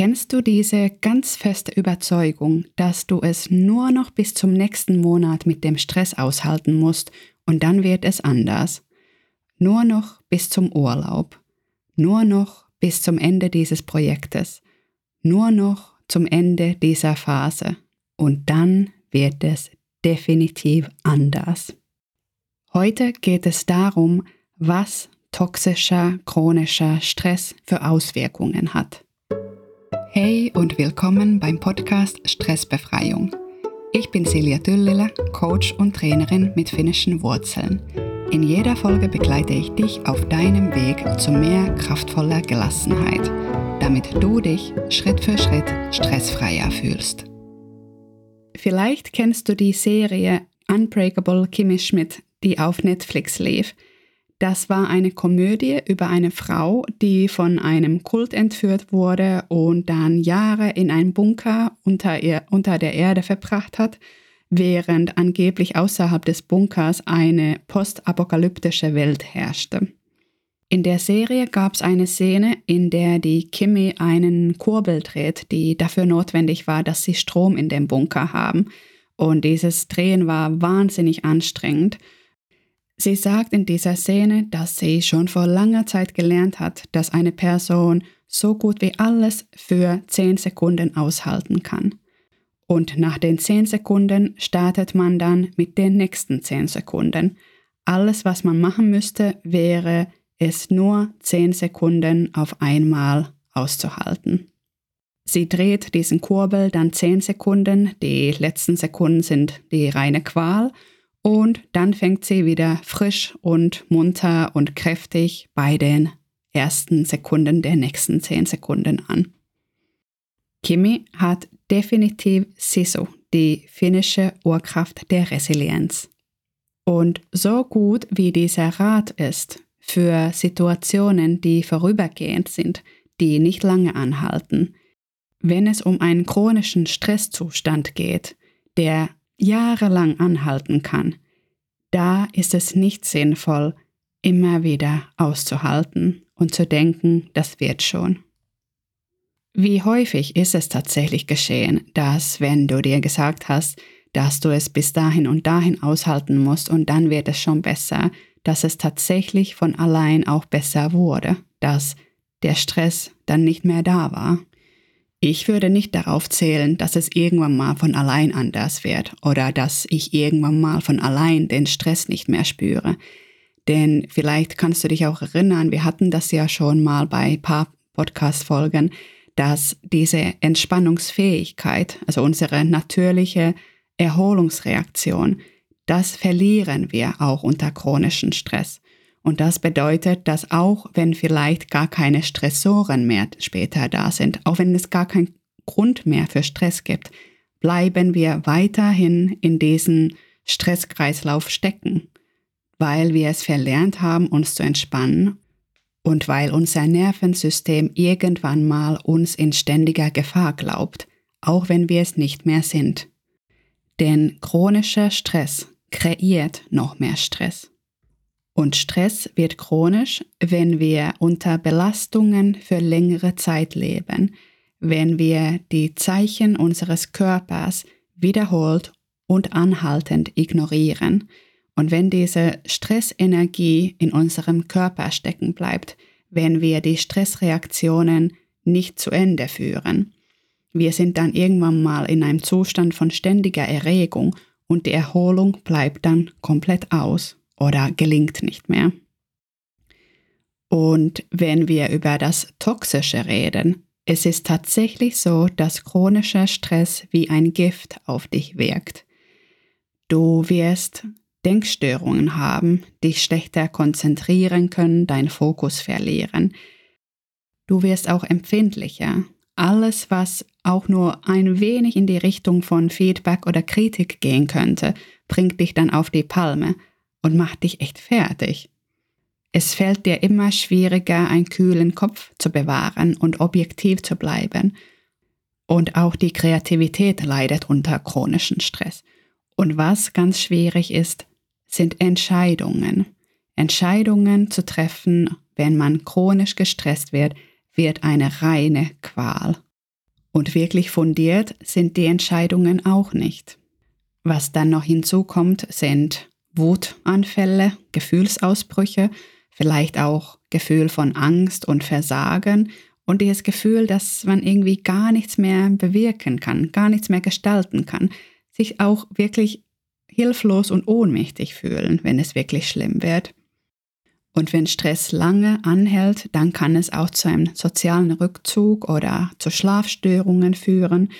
Kennst du diese ganz feste Überzeugung, dass du es nur noch bis zum nächsten Monat mit dem Stress aushalten musst und dann wird es anders? Nur noch bis zum Urlaub. Nur noch bis zum Ende dieses Projektes. Nur noch zum Ende dieser Phase. Und dann wird es definitiv anders. Heute geht es darum, was toxischer, chronischer Stress für Auswirkungen hat. Und willkommen beim Podcast Stressbefreiung. Ich bin Silja Düllila, Coach und Trainerin mit finnischen Wurzeln. In jeder Folge begleite ich dich auf deinem Weg zu mehr kraftvoller Gelassenheit, damit du dich Schritt für Schritt stressfreier fühlst. Vielleicht kennst du die Serie Unbreakable Kimmy Schmidt, die auf Netflix lief – das war eine Komödie über eine Frau, die von einem Kult entführt wurde und dann Jahre in einem Bunker unter, ihr, unter der Erde verbracht hat, während angeblich außerhalb des Bunkers eine postapokalyptische Welt herrschte. In der Serie gab es eine Szene, in der die Kimmy einen Kurbel dreht, die dafür notwendig war, dass sie Strom in dem Bunker haben. Und dieses Drehen war wahnsinnig anstrengend. Sie sagt in dieser Szene, dass sie schon vor langer Zeit gelernt hat, dass eine Person so gut wie alles für 10 Sekunden aushalten kann. Und nach den 10 Sekunden startet man dann mit den nächsten 10 Sekunden. Alles, was man machen müsste, wäre es nur 10 Sekunden auf einmal auszuhalten. Sie dreht diesen Kurbel dann 10 Sekunden, die letzten Sekunden sind die reine Qual und dann fängt sie wieder frisch und munter und kräftig bei den ersten Sekunden der nächsten zehn Sekunden an. Kimi hat definitiv Sisu, die finnische Urkraft der Resilienz. Und so gut wie dieser Rat ist für Situationen, die vorübergehend sind, die nicht lange anhalten, wenn es um einen chronischen Stresszustand geht, der jahrelang anhalten kann, da ist es nicht sinnvoll, immer wieder auszuhalten und zu denken, das wird schon. Wie häufig ist es tatsächlich geschehen, dass wenn du dir gesagt hast, dass du es bis dahin und dahin aushalten musst und dann wird es schon besser, dass es tatsächlich von allein auch besser wurde, dass der Stress dann nicht mehr da war. Ich würde nicht darauf zählen, dass es irgendwann mal von allein anders wird oder dass ich irgendwann mal von allein den Stress nicht mehr spüre. Denn vielleicht kannst du dich auch erinnern, wir hatten das ja schon mal bei ein paar Podcast-Folgen, dass diese Entspannungsfähigkeit, also unsere natürliche Erholungsreaktion, das verlieren wir auch unter chronischen Stress. Und das bedeutet, dass auch wenn vielleicht gar keine Stressoren mehr später da sind, auch wenn es gar keinen Grund mehr für Stress gibt, bleiben wir weiterhin in diesen Stresskreislauf stecken, weil wir es verlernt haben, uns zu entspannen und weil unser Nervensystem irgendwann mal uns in ständiger Gefahr glaubt, auch wenn wir es nicht mehr sind. Denn chronischer Stress kreiert noch mehr Stress. Und Stress wird chronisch, wenn wir unter Belastungen für längere Zeit leben, wenn wir die Zeichen unseres Körpers wiederholt und anhaltend ignorieren und wenn diese Stressenergie in unserem Körper stecken bleibt, wenn wir die Stressreaktionen nicht zu Ende führen. Wir sind dann irgendwann mal in einem Zustand von ständiger Erregung und die Erholung bleibt dann komplett aus oder gelingt nicht mehr. Und wenn wir über das Toxische reden, es ist tatsächlich so, dass chronischer Stress wie ein Gift auf dich wirkt. Du wirst Denkstörungen haben, dich schlechter konzentrieren können, deinen Fokus verlieren. Du wirst auch empfindlicher. Alles, was auch nur ein wenig in die Richtung von Feedback oder Kritik gehen könnte, bringt dich dann auf die Palme und macht dich echt fertig. Es fällt dir immer schwieriger, einen kühlen Kopf zu bewahren und objektiv zu bleiben. Und auch die Kreativität leidet unter chronischen Stress. Und was ganz schwierig ist, sind Entscheidungen. Entscheidungen zu treffen, wenn man chronisch gestresst wird, wird eine reine Qual. Und wirklich fundiert sind die Entscheidungen auch nicht. Was dann noch hinzukommt, sind Wutanfälle, Gefühlsausbrüche, vielleicht auch Gefühl von Angst und Versagen und dieses Gefühl, dass man irgendwie gar nichts mehr bewirken kann, gar nichts mehr gestalten kann, sich auch wirklich hilflos und ohnmächtig fühlen, wenn es wirklich schlimm wird. Und wenn Stress lange anhält, dann kann es auch zu einem sozialen Rückzug oder zu Schlafstörungen führen.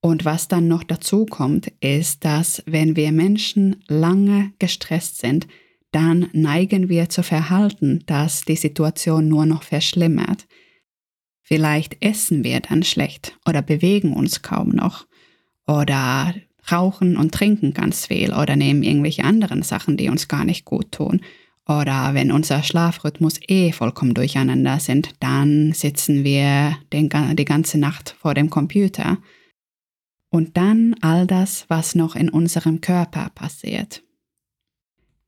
Und was dann noch dazu kommt, ist, dass wenn wir Menschen lange gestresst sind, dann neigen wir zu Verhalten, das die Situation nur noch verschlimmert. Vielleicht essen wir dann schlecht oder bewegen uns kaum noch oder rauchen und trinken ganz viel oder nehmen irgendwelche anderen Sachen, die uns gar nicht gut tun. Oder wenn unser Schlafrhythmus eh vollkommen durcheinander sind, dann sitzen wir den, die ganze Nacht vor dem Computer. Und dann all das, was noch in unserem Körper passiert.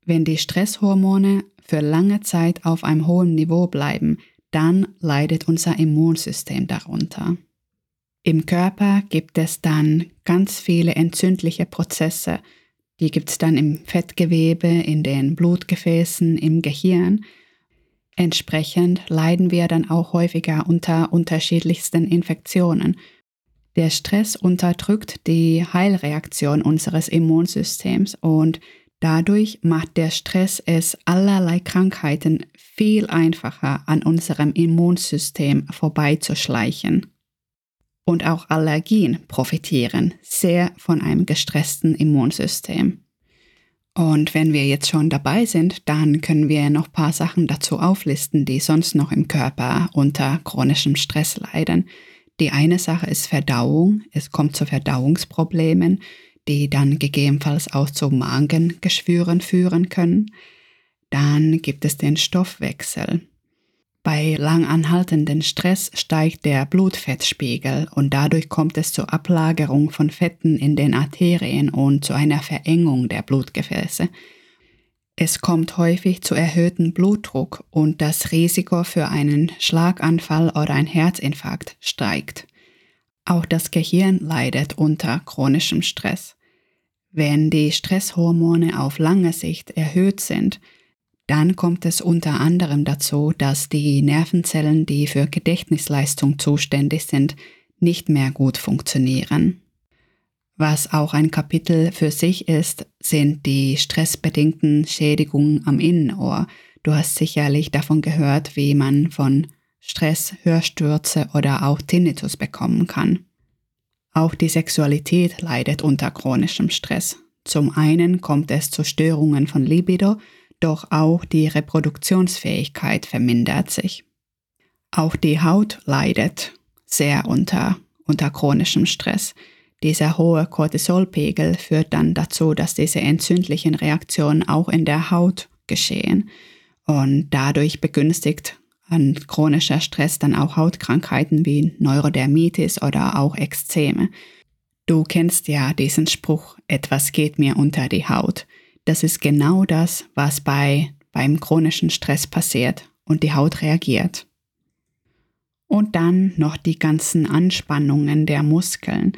Wenn die Stresshormone für lange Zeit auf einem hohen Niveau bleiben, dann leidet unser Immunsystem darunter. Im Körper gibt es dann ganz viele entzündliche Prozesse, die gibt es dann im Fettgewebe, in den Blutgefäßen, im Gehirn. Entsprechend leiden wir dann auch häufiger unter unterschiedlichsten Infektionen. Der Stress unterdrückt die Heilreaktion unseres Immunsystems und dadurch macht der Stress es allerlei Krankheiten viel einfacher an unserem Immunsystem vorbeizuschleichen. Und auch Allergien profitieren sehr von einem gestressten Immunsystem. Und wenn wir jetzt schon dabei sind, dann können wir noch ein paar Sachen dazu auflisten, die sonst noch im Körper unter chronischem Stress leiden. Die eine Sache ist Verdauung. Es kommt zu Verdauungsproblemen, die dann gegebenenfalls auch zu Magengeschwüren führen können. Dann gibt es den Stoffwechsel. Bei lang anhaltenden Stress steigt der Blutfettspiegel und dadurch kommt es zur Ablagerung von Fetten in den Arterien und zu einer Verengung der Blutgefäße. Es kommt häufig zu erhöhtem Blutdruck und das Risiko für einen Schlaganfall oder einen Herzinfarkt steigt. Auch das Gehirn leidet unter chronischem Stress. Wenn die Stresshormone auf lange Sicht erhöht sind, dann kommt es unter anderem dazu, dass die Nervenzellen, die für Gedächtnisleistung zuständig sind, nicht mehr gut funktionieren. Was auch ein Kapitel für sich ist, sind die stressbedingten Schädigungen am Innenohr. Du hast sicherlich davon gehört, wie man von Stress Hörstürze oder auch Tinnitus bekommen kann. Auch die Sexualität leidet unter chronischem Stress. Zum einen kommt es zu Störungen von Libido, doch auch die Reproduktionsfähigkeit vermindert sich. Auch die Haut leidet sehr unter, unter chronischem Stress. Dieser hohe Cortisolpegel führt dann dazu, dass diese entzündlichen Reaktionen auch in der Haut geschehen und dadurch begünstigt an chronischer Stress dann auch Hautkrankheiten wie Neurodermitis oder auch Ekzeme. Du kennst ja diesen Spruch, etwas geht mir unter die Haut. Das ist genau das, was bei, beim chronischen Stress passiert und die Haut reagiert. Und dann noch die ganzen Anspannungen der Muskeln.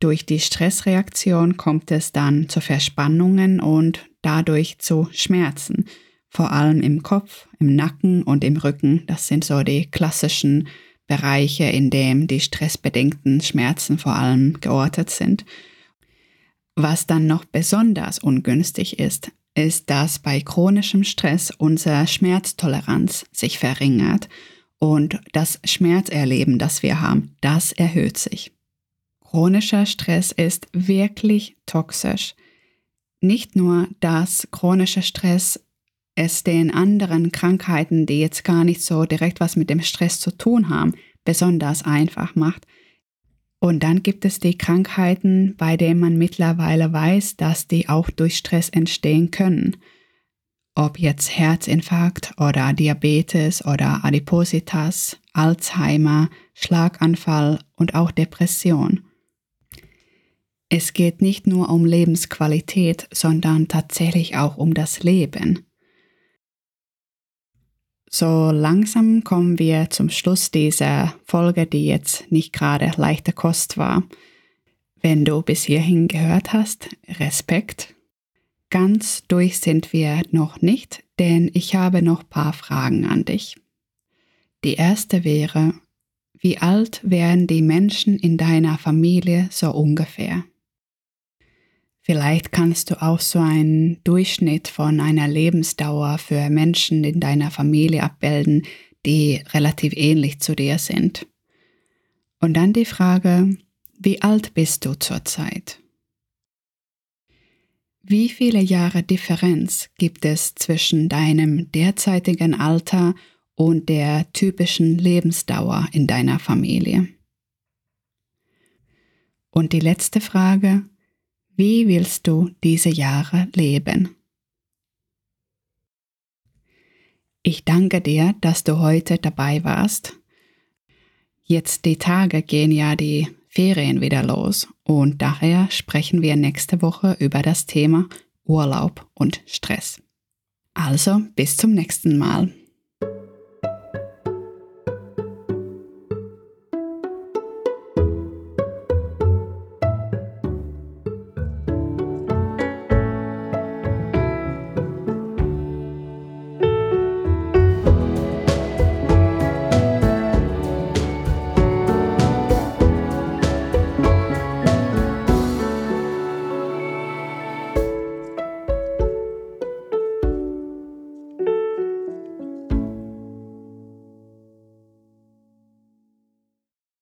Durch die Stressreaktion kommt es dann zu Verspannungen und dadurch zu Schmerzen, vor allem im Kopf, im Nacken und im Rücken. Das sind so die klassischen Bereiche, in denen die stressbedingten Schmerzen vor allem geortet sind. Was dann noch besonders ungünstig ist, ist, dass bei chronischem Stress unsere Schmerztoleranz sich verringert und das Schmerzerleben, das wir haben, das erhöht sich. Chronischer Stress ist wirklich toxisch. Nicht nur, dass chronischer Stress es den anderen Krankheiten, die jetzt gar nicht so direkt was mit dem Stress zu tun haben, besonders einfach macht, und dann gibt es die Krankheiten, bei denen man mittlerweile weiß, dass die auch durch Stress entstehen können. Ob jetzt Herzinfarkt oder Diabetes oder Adipositas, Alzheimer, Schlaganfall und auch Depression. Es geht nicht nur um Lebensqualität, sondern tatsächlich auch um das Leben. So langsam kommen wir zum Schluss dieser Folge, die jetzt nicht gerade leichte Kost war. Wenn du bis hierhin gehört hast, Respekt. Ganz durch sind wir noch nicht, denn ich habe noch paar Fragen an dich. Die erste wäre, wie alt wären die Menschen in deiner Familie so ungefähr? Vielleicht kannst du auch so einen Durchschnitt von einer Lebensdauer für Menschen in deiner Familie abbilden, die relativ ähnlich zu dir sind. Und dann die Frage, wie alt bist du zurzeit? Wie viele Jahre Differenz gibt es zwischen deinem derzeitigen Alter und der typischen Lebensdauer in deiner Familie? Und die letzte Frage, wie willst du diese Jahre leben? Ich danke dir, dass du heute dabei warst. Jetzt die Tage gehen ja die Ferien wieder los und daher sprechen wir nächste Woche über das Thema Urlaub und Stress. Also bis zum nächsten Mal.